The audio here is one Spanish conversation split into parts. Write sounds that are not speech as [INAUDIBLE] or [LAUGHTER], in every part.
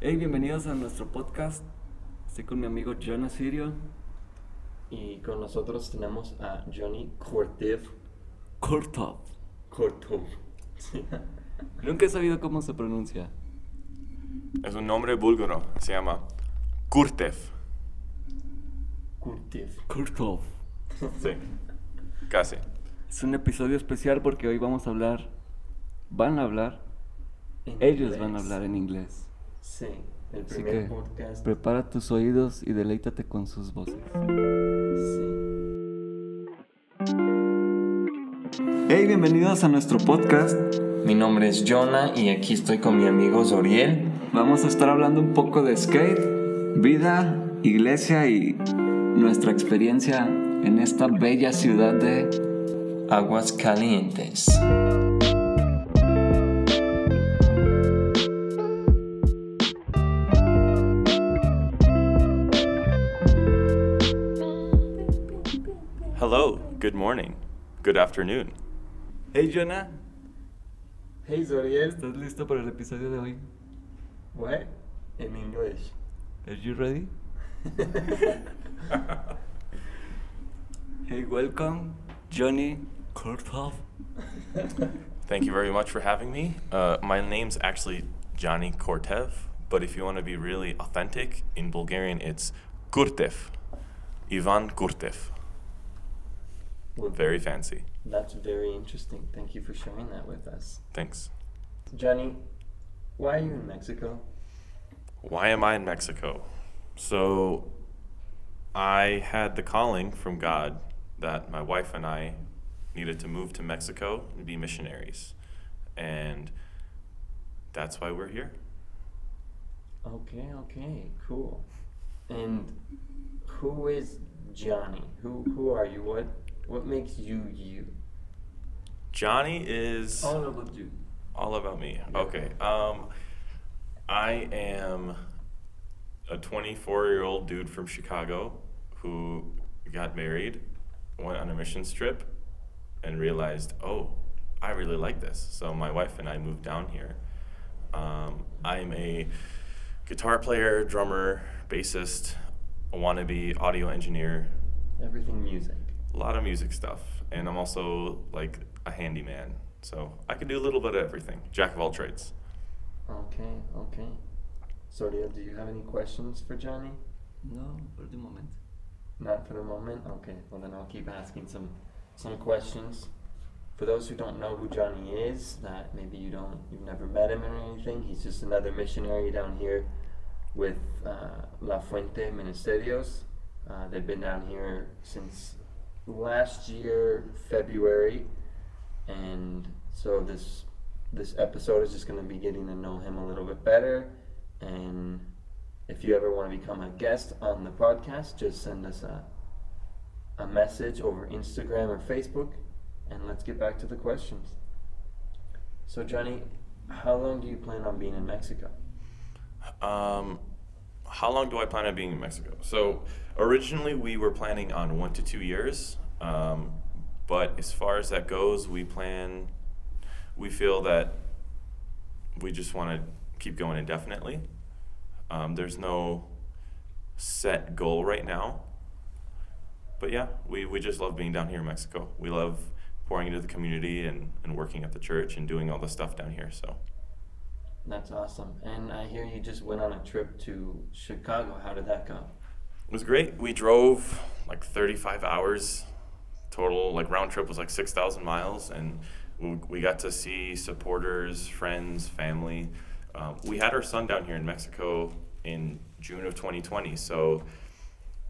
Hey, bienvenidos a nuestro podcast. Estoy con mi amigo Jonah Sirio. Y con nosotros tenemos a Johnny Kortev. Kurtov. Kortov. Sí. [LAUGHS] Nunca he sabido cómo se pronuncia. Es un nombre búlgaro, se llama Kurtev. Kurtev. Kurtov. [LAUGHS] Sí, casi. Es un episodio especial porque hoy vamos a hablar, van a hablar, En ellos inglés. van a hablar en inglés. Sí, el Así primer que podcast. prepara tus oídos y deleítate con sus voces. Sí. Hey, bienvenidos a nuestro podcast. Mi nombre es Jonah y aquí estoy con mi amigo Zoriel. Vamos a estar hablando un poco de skate, vida, iglesia y nuestra experiencia en esta bella ciudad de Aguas Calientes. Good morning, good afternoon. Hey Jonah, Hey Zoriel. ¿estás listo para el episodio de hoy? What? In English. Are you ready? [LAUGHS] Hey, welcome, Johnny Kurtov. Thank you very much for having me. Uh, my name's actually Johnny Kortev, but if you want to be really authentic, in Bulgarian it's Kurtev. Ivan Kurtev. Well, Very fancy. That's very interesting. Thank you for sharing that with us. Thanks. Johnny, why are you in Mexico? Why am I in Mexico? So, I had the calling from God that my wife and I needed to move to Mexico and be missionaries. And that's why we're here. Okay, okay, cool. And who is Johnny? Who who are you? What what makes you you? Johnny is All about you. all about me. Okay. Um, I am a 24 year old dude from Chicago who got married, went on a mission trip, and realized, oh, I really like this. So my wife and I moved down here. Um, I'm a guitar player, drummer, bassist, a wannabe audio engineer, Everything music. A lot of music stuff. And I'm also like a handyman. So I can do a little bit of everything. Jack of all trades. Okay, okay. Sordia, do you have any questions for Johnny? No, for the moment. Not for the moment. Okay, well then I'll keep asking some some questions. For those who don't know who Johnny is, that maybe you don't, you've never met him or anything. He's just another missionary down here with uh, La Fuente Ministerios. Uh, they've been down here since last year February, and so this this episode is just going to be getting to know him a little bit better. And if you ever want to become a guest on the podcast, just send us a a message over Instagram or Facebook, and let's get back to the questions. So, Johnny, how long do you plan on being in Mexico? Um, how long do I plan on being in Mexico? So originally we were planning on one to two years, um, but as far as that goes, we plan. We feel that we just want to keep going indefinitely. Um, there's no set goal right now, but yeah, we, we just love being down here in Mexico. We love pouring into the community and, and working at the church and doing all the stuff down here. So. That's awesome. And I hear you just went on a trip to Chicago. How did that go? It was great. We drove like 35 hours total. Like round trip was like 6,000 miles, and we, got to see supporters, friends, family. Um, we had our son down here in Mexico in June of 2020, so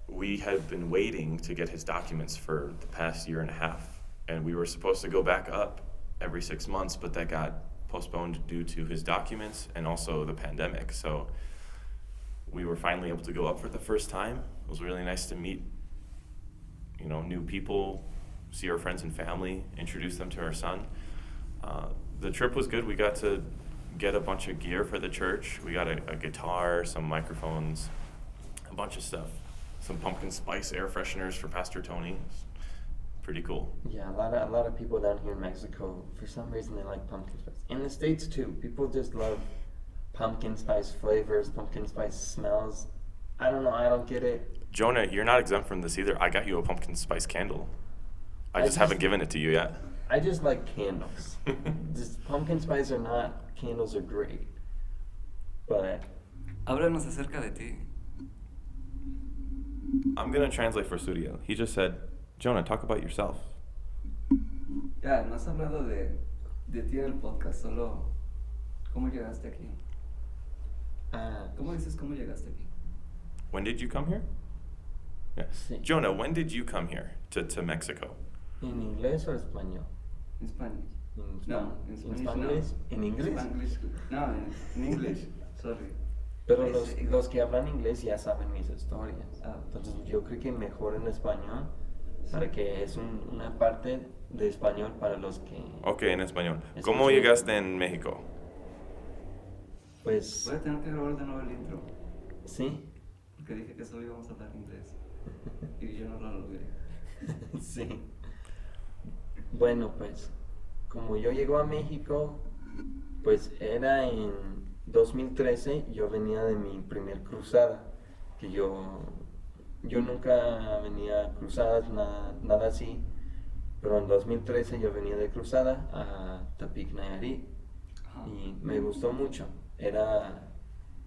we had been waiting to get his documents for the past year and a half, and we were supposed to go back up every six months, but that got postponed due to his documents and also the pandemic. So we were finally able to go up for the first time. It was really nice to meet, you know, new people, see our friends and family, introduce them to our son. Uh, the trip was good. We got to get a bunch of gear for the church. We got a, a guitar, some microphones, a bunch of stuff, some pumpkin spice air fresheners for Pastor Tony. It's pretty cool. Yeah, a lot of a lot of people down here in Mexico, for some reason, they like pumpkin spice. In the states too, people just love pumpkin spice flavors, pumpkin spice smells. I don't know. I don't get it. Jonah, you're not exempt from this either. I got you a pumpkin spice candle. I I just haven't just- given it to you yet. I just like candles. [LAUGHS] just pumpkin spice or not, candles are great. But Háblanos acerca de ti. I'm gonna translate for Studio. He just said, Jonah, talk about yourself. Ya, no has hablado de, de ti en el podcast, solo cómo llegaste aquí. uh, ¿Cómo dices cómo llegaste aquí? When did you come here? Yeah. Sí. Jonah, when did you come here to, to Mexico? ¿en inglés o español? En Spanish. No, span- en en Spanish no. ¿En inglés? No, en, en English. Sorry. Pero los, los que hablan inglés ya saben mis historias. Ah. Entonces yo creo que mejor en español, para que es un- una parte de español para los que... Ok, en español. Es ¿Cómo llegaste en México? Pues Voy a tener que grabar de nuevo el intro. sí, Porque dije que solo íbamos a hablar inglés. [LAUGHS] Y yo no lo logré. [LAUGHS] sí. Bueno, pues como yo llego a México, pues era en 2013, yo venía de mi primer cruzada, que yo, yo nunca venía a cruzadas, nada, nada así, pero en 2013 yo venía de cruzada a Tepic, Nayarit, y me gustó mucho. Era,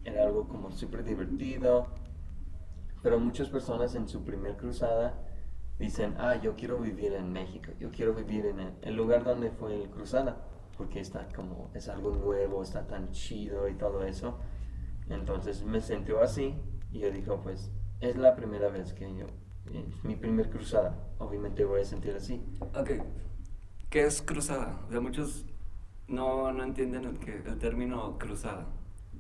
era algo como súper divertido, pero muchas personas en su primer cruzada dicen, ah, yo quiero vivir en México, yo quiero vivir en el, el lugar donde fue el cruzada, porque está como, es algo nuevo, está tan chido y todo eso. Entonces me sentió así y yo dije, pues es la primera vez que yo, es mi primer cruzada, obviamente voy a sentir así. Ok. ¿Qué es cruzada? O sea, muchos no, no entienden el, que, el término cruzada.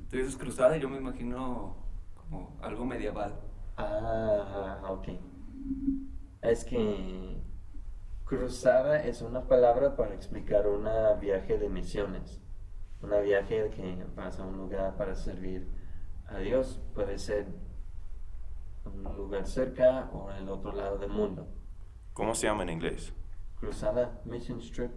Tú dices cruzada y yo me imagino como algo medieval. Ah, ok. Es que cruzada es una palabra para explicar un viaje de misiones. Un viaje que vas a un lugar para servir a Dios. Puede ser un lugar cerca o en el otro lado del mundo. ¿Cómo se llama en inglés? Cruzada, mission trip.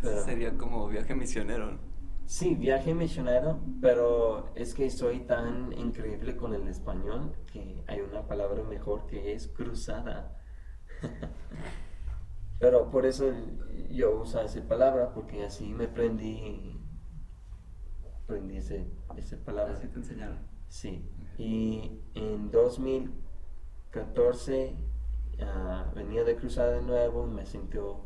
Pero- Sería como viaje misionero. ¿no? Sí, viaje misionero, pero es que soy tan increíble con el español que hay una palabra mejor que es cruzada. [LAUGHS] pero por eso yo uso esa palabra, porque así me aprendí, aprendí ese, esa palabra. Así te enseñaron. Sí, y en 2014 ah, venía de cruzada de nuevo y me sintió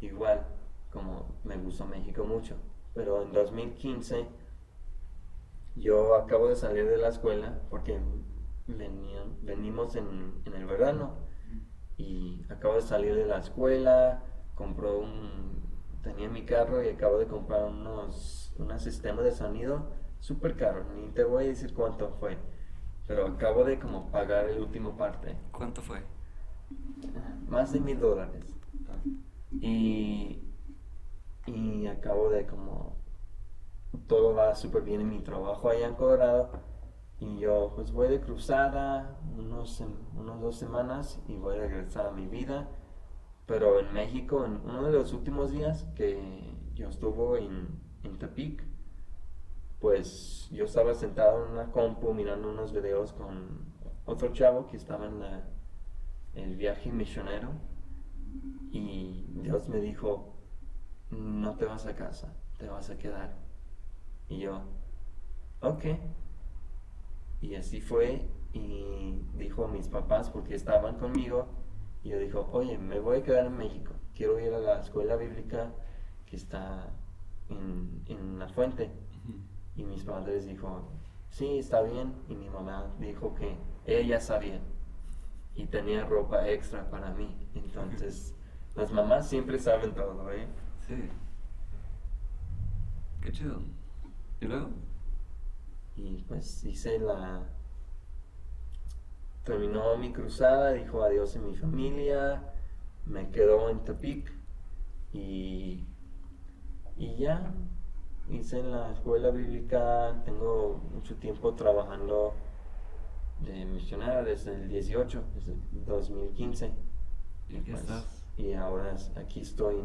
igual, como me gustó México mucho. Pero en 2015 yo acabo de salir de la escuela porque venimos en, en el verano y acabo de salir de la escuela, compró un, tenía mi carro y acabo de comprar unos, un sistema de sonido súper caro, ni te voy a decir cuánto fue, pero acabo de como pagar el último parte, ¿Cuánto fue? más de mil dólares. Y, y acabo de como, todo va súper bien en mi trabajo allá en Colorado. Y yo pues voy de cruzada unos, unos dos semanas y voy a regresar a mi vida. Pero en México, en uno de los últimos días que yo estuve en, en Tepic, pues yo estaba sentado en una compu mirando unos videos con otro chavo que estaba en el viaje misionero y Dios me dijo, no te vas a casa, te vas a quedar. Y yo, ok. Y así fue y dijo a mis papás porque estaban conmigo y yo dijo, oye, me voy a quedar en México, quiero ir a la escuela bíblica que está en la fuente. Y mis padres dijo, sí, está bien. Y mi mamá dijo que ella sabía y tenía ropa extra para mí. Entonces, [LAUGHS] las mamás siempre saben todo, ¿eh? Sí. Qué chido. ¿Y luego? Y pues hice la... Terminó mi cruzada, dijo adiós a mi familia, me quedó en Tepic y, y ya hice en la escuela bíblica, tengo mucho tiempo trabajando de misionero desde el 18, desde el 2015. Y pues, estás. Y ahora aquí estoy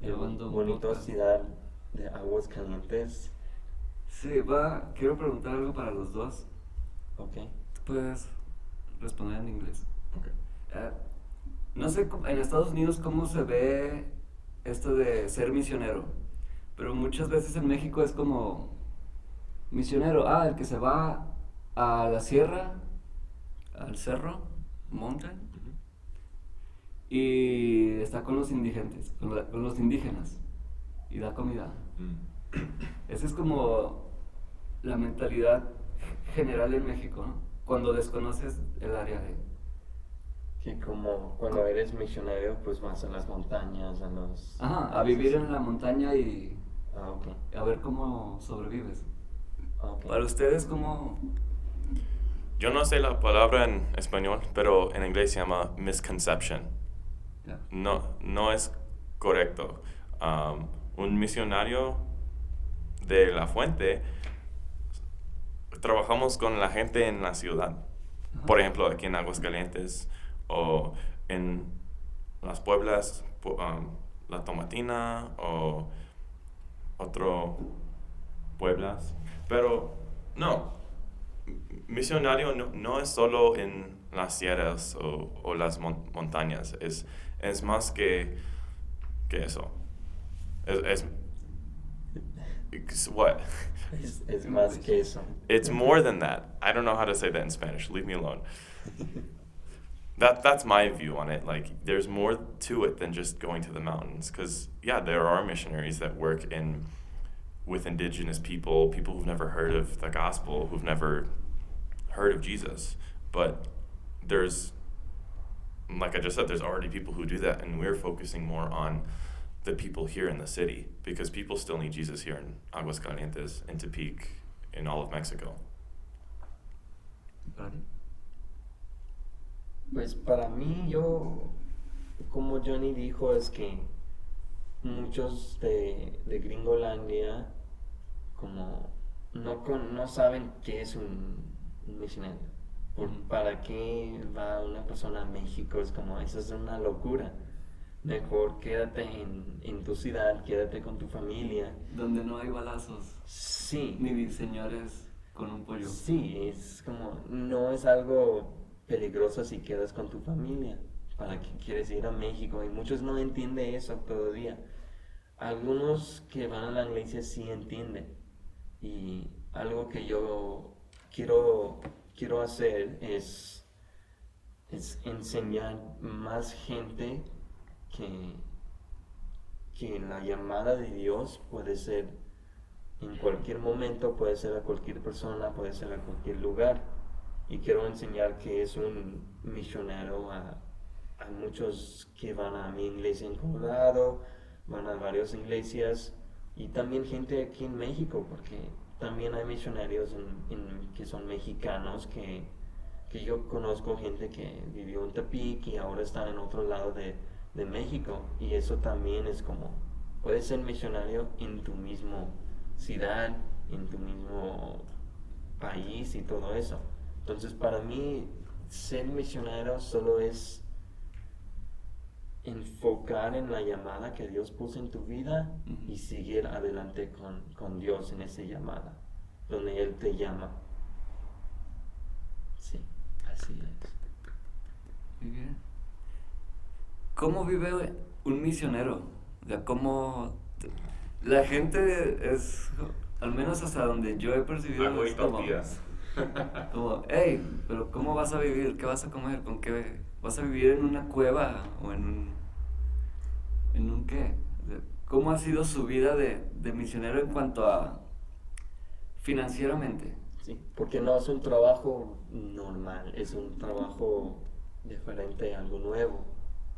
en, un bonita ciudad de aguas calientes. Sí, va, quiero preguntar algo para los dos. Ok. Puedes responder en inglés. Okay. Eh, no sé en Estados Unidos cómo se ve esto de ser misionero, pero muchas veces en México es como misionero, ah, el que se va a la sierra, al cerro, mountain, y está con los indigentes, con, la- con los indígenas, y da comida. Mm. Esa es como la mentalidad general en México, ¿no? Cuando desconoces el área de... Que como cuando eres misionero, pues vas a las montañas, a los... Ajá, a vivir en la montaña y Ah, a ver cómo sobrevives. Ah. Para ustedes, ¿cómo...? Yo no sé la palabra en español, pero en inglés se llama misconception. No, no es correcto. Um, un misionario de la fuente, trabajamos con la gente en la ciudad. Por ejemplo, aquí en Aguascalientes o en las Pueblas, pu- um, La Tomatina o otro Pueblas. Pero no, misionario no, no es solo en las sierras o, o las mon- montañas, es, es más que, que eso. Es, es, it's what? Es, es más que eso. It's more than that. I don't know how to say that in Spanish. Leave me alone. [LAUGHS] That that's my view on it. Like there's more to it than just going to the mountains cuz yeah, there are missionaries that work in with indigenous people, people who've never heard of the gospel, who've never heard of Jesus. But there's like I just said there's already people who do that and we're focusing more on the people here in the city because people still need Jesus here in Aguascalientes, in Tepic, in all of Mexico. Para ti. Pues para mí, yo, como Johnny dijo, es que muchos de, de Gringolandia, como no, con- no saben qué es un, un. Por-. ¿Para qué va una persona a México? Es como, eso es una locura. Mejor quédate en, en tu ciudad, quédate con tu familia. Donde no hay balazos, Sí, ni señores con un pollo. Sí, es como, no es algo peligroso si quedas con tu familia. ¿Para qué quieres ir a México? Y muchos no entienden eso todavía. Algunos que van a la iglesia sí entienden. Y algo que yo quiero, quiero hacer es, es enseñar más gente que, que la llamada de Dios puede ser en cualquier momento, puede ser a cualquier persona, puede ser a cualquier lugar. Y quiero enseñar que es un misionero a, a muchos que van a mi iglesia en Colorado, van a varias iglesias y también gente aquí en México, porque también hay misionarios que son mexicanos que, que yo conozco gente que vivió en Tepic y ahora están en otro lado de, de México y eso también es como puedes ser misionario en tu mismo ciudad, en tu mismo país y todo eso. Entonces para mí ser misionero solo es enfocar en la llamada que Dios puso en tu vida y seguir adelante con, con Dios en esa llamada, donde Él te llama. Sí, así es. Muy bien. ¿Cómo vive un misionero? O sea, ¿cómo...? La gente es, al menos hasta donde yo he percibido, es como, [LAUGHS] como, hey, pero ¿cómo vas a vivir? ¿Qué vas a comer? ¿Con qué? ¿Vas a vivir en una cueva o en un... ¿En un qué? ¿Cómo ha sido su vida de, de misionero en cuanto a financieramente? Sí, porque no es un trabajo normal, es un trabajo diferente, algo nuevo.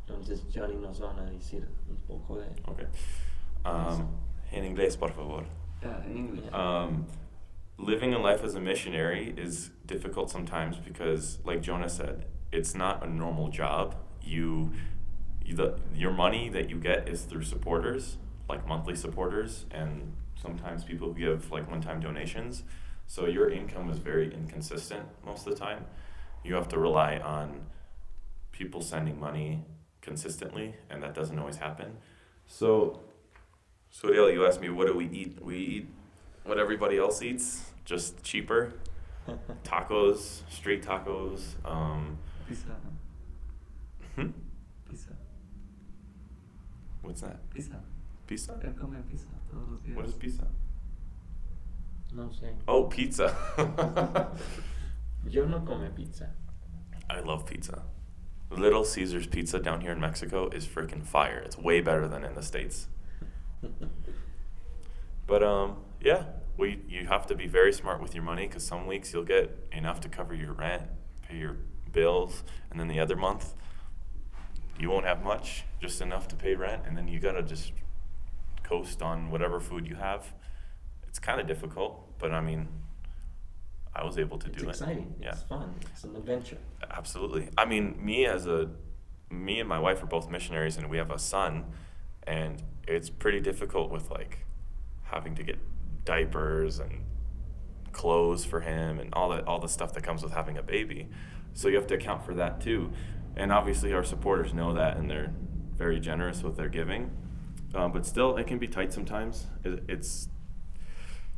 Entonces Johnny nos van a decir un poco de... Okay. Um, en inglés, por favor. Yeah, in English. Um, living a life as a missionary is difficult sometimes because, like Jonah said, it's not a normal job. You, you the, your money that you get is through supporters, like monthly supporters, and sometimes people who give like one-time donations. So your income is very inconsistent most of the time. You have to rely on people sending money consistently, and that doesn't always happen. So so Dale, you asked me what do we eat? We eat what everybody else eats, just cheaper. [LAUGHS] tacos, street tacos. Um, Pizza. hmm? Pizza. What's that? Pizza. Pizza? Él come pizza todos los días. What is pizza? No sé. Oh, pizza. [LAUGHS] Yo no come pizza. I love pizza. Little Caesars Pizza down here in Mexico is freaking fire. It's way better than in the States. [LAUGHS] But um, yeah, we you have to be very smart with your money because some weeks you'll get enough to cover your rent, pay your bills, and then the other month you won't have much, just enough to pay rent, and then you gotta just coast on whatever food you have. It's kind of difficult, but I mean, I was able to it's do exciting. it. Yeah. It's fun. It's an adventure. Absolutely. I mean, me as a, me and my wife are both missionaries, and we have a son, and it's pretty difficult with like having to get diapers and clothes for him and all that all the stuff that comes with having a baby. So you have to account for that too. And obviously, our supporters know that, and they're very generous with their giving. Um, but still, it can be tight sometimes. It, it's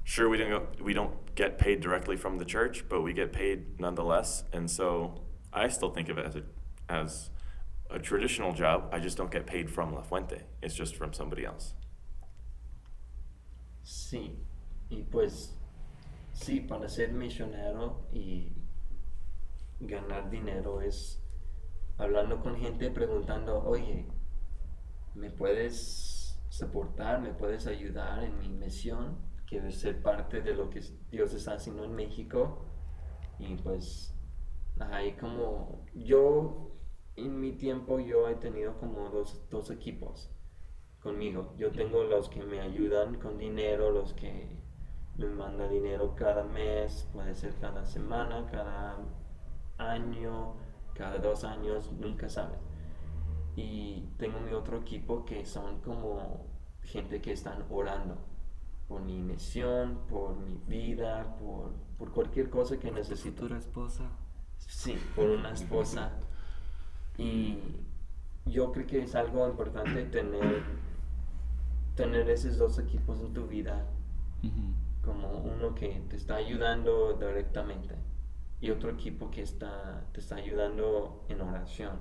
sure we don't go, we don't get paid directly from the church, but we get paid nonetheless. And so I still think of it as a as a traditional job. I just don't get paid from La Fuente. It's just from somebody else. Sí. Y pues, sí, para ser misionero y ganar dinero es hablando con gente preguntando, oye, ¿me puedes soportar? ¿Me puedes ayudar en mi misión? Quiero ser parte de lo que Dios está haciendo en México. Y pues, ahí como yo, en mi tiempo, yo he tenido como dos, dos equipos conmigo. Yo tengo los que me ayudan con dinero, los que me mandan dinero cada mes, puede ser cada semana, cada año, cada dos años, nunca sabes. Y tengo mi otro equipo que son como gente que están orando por mi misión, por mi vida, por, por cualquier cosa que Tu necesito. futura esposa. Sí, por una esposa. Y yo creo que es algo importante tener, tener esos dos equipos en tu vida, como uno que te está ayudando directamente y otro equipo que está, te está ayudando en oración.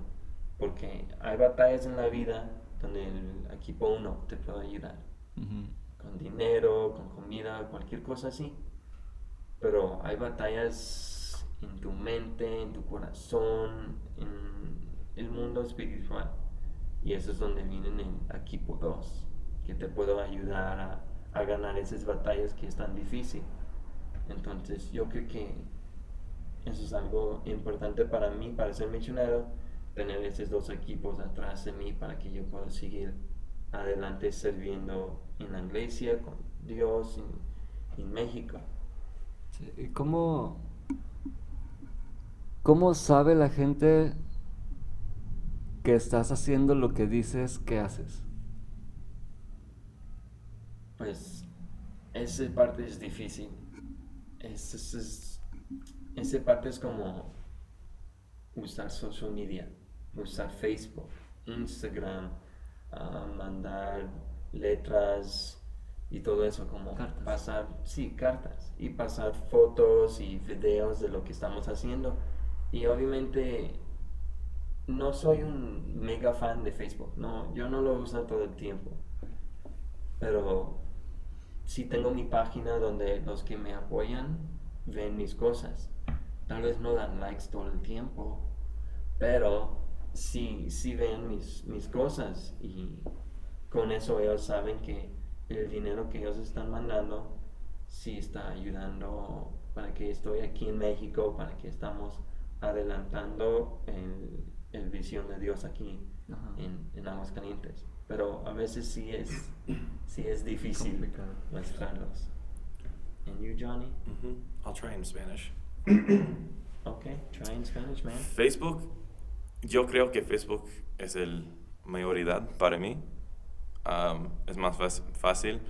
Porque hay batallas en la vida donde el equipo uno te puede ayudar con dinero, con comida, cualquier cosa así. Pero hay batallas en tu mente, en tu corazón, en el mundo espiritual. Y eso es donde viene el equipo 2, que te puedo ayudar a, a ganar esas batallas que es tan difícil. Entonces yo creo que eso es algo importante para mí, para ser misionero, tener esos dos equipos atrás de mí para que yo pueda seguir adelante sirviendo en la iglesia, con Dios, en, en México. Sí, ¿Y cómo, cómo sabe la gente que estás haciendo lo que dices que haces? Pues esa parte es difícil. Es, es- es- esa parte es como usar social media, usar Facebook, Instagram, ah, mandar letras y todo eso, como Cartas. pasar, sí, cartas, y pasar fotos y videos de lo que estamos haciendo. Y obviamente no soy un mega fan de Facebook, no, yo no lo uso todo el tiempo, pero sí tengo mi página donde los que me apoyan ven mis cosas. Tal vez no dan likes todo el tiempo, pero sí, sí ven mis, mis cosas y con eso ellos saben que el dinero que ellos están mandando sí está ayudando para que estoy aquí en México, para que estamos adelantando el, el visión de Dios aquí en, en Aguascalientes. Pero a veces sí es, sí es difícil Complicado. mostrarlos. And you, Johnny? hmm I'll try in Spanish. [COUGHS] Okay, try in Spanish, man. Facebook, yo creo que Facebook es el mayoridad para mí. Am, es más fácil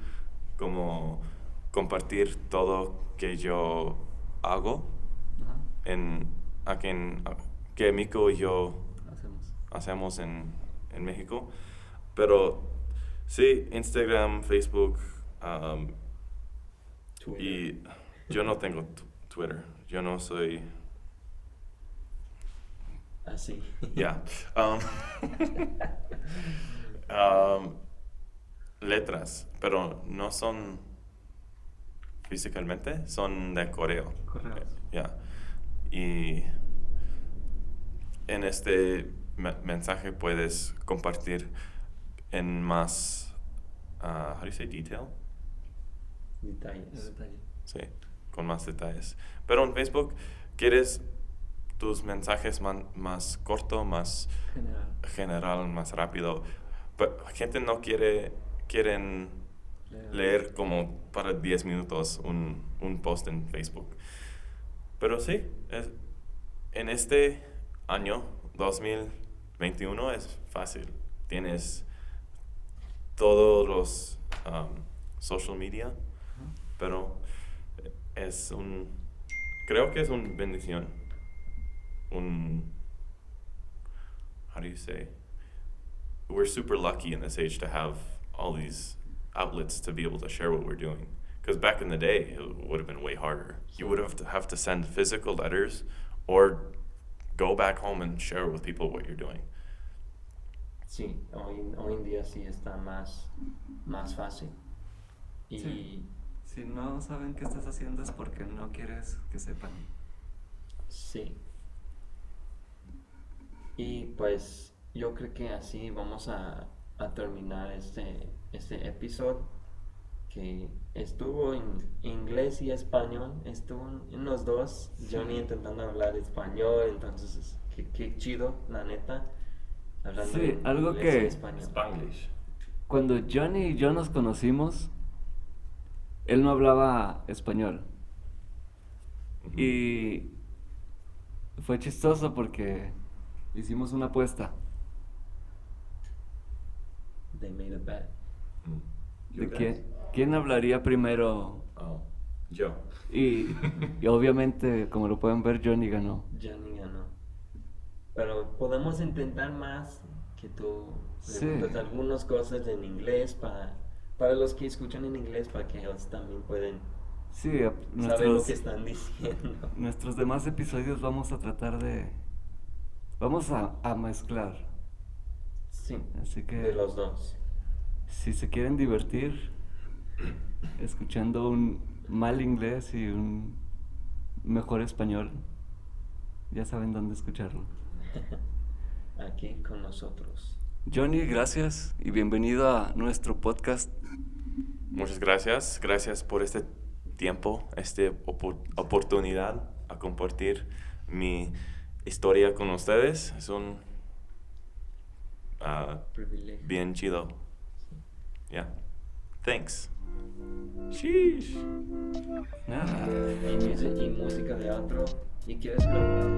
como compartir todo que yo hago Ajá. en, aquí en, que Mico y yo Hacemos. hacemos en, en México. Pero Sí, Instagram, Facebook. um, y yo no tengo Twitter. Yo no soy. Así. Ya. Um, [LAUGHS] um, letras, pero no son físicamente, son de correo. Correos. Ya. Y en este me- mensaje puedes compartir en más, uh, how do you say detail? Detalles. Sí, con más detalles. Pero en Facebook quieres tus mensajes man- más corto, más General. general, más rápido. Pero gente no quiere, quieren leer como para 10 minutos un, un post en Facebook. Pero sí, es- en este año 2021 es fácil. Tienes todos los um, social media, pero es un, creo que es una bendición. Un, how do you say? We're super lucky in this age to have all these outlets to be able to share what we're doing. Because back in the day, it would have been way harder. You would have to have to send physical letters or go back home and share with people what you're doing. Sí, hoy, hoy en día sí está más, más fácil. Y Sí. Si no saben qué estás haciendo es porque no quieres que sepan. sí. Y pues yo creo que así vamos a, a terminar este, este episodio que estuvo en inglés y español, estuvo en- los dos, Johnny intentando hablar español, entonces qué, qué chido, la neta, hablando Sí, algo que- español. Spanglish. Cuando Johnny y yo nos conocimos, él no hablaba español. Y fue chistoso porque hicimos una apuesta They made a bet. Mm. de quién, quién hablaría primero. Oh, yo. Y, [LAUGHS] y obviamente, como lo pueden ver, Johnny ganó. Johnny ganó. Pero podemos intentar más que tú Sí. preguntes algunas cosas en inglés para, para los que escuchan en inglés, para que ellos también pueden Sí, a- saber lo nuestros, que están diciendo. nuestros demás episodios vamos a tratar de... Vamos a, a mezclar. Sí, Así que de los dos. si se quieren divertir escuchando un mal inglés y un mejor español, ya saben dónde escucharlo. [LAUGHS] Aquí con nosotros. Johnny, gracias y bienvenido a nuestro podcast. Muchas gracias. Gracias por este tiempo, esta opo- oportunidad a compartir mi historia con ustedes. Es un ah, Privilegio. bien chido. Yeah. Thanks. Sheesh. Nada. Y, música de otro. ¿Y quieres grabar?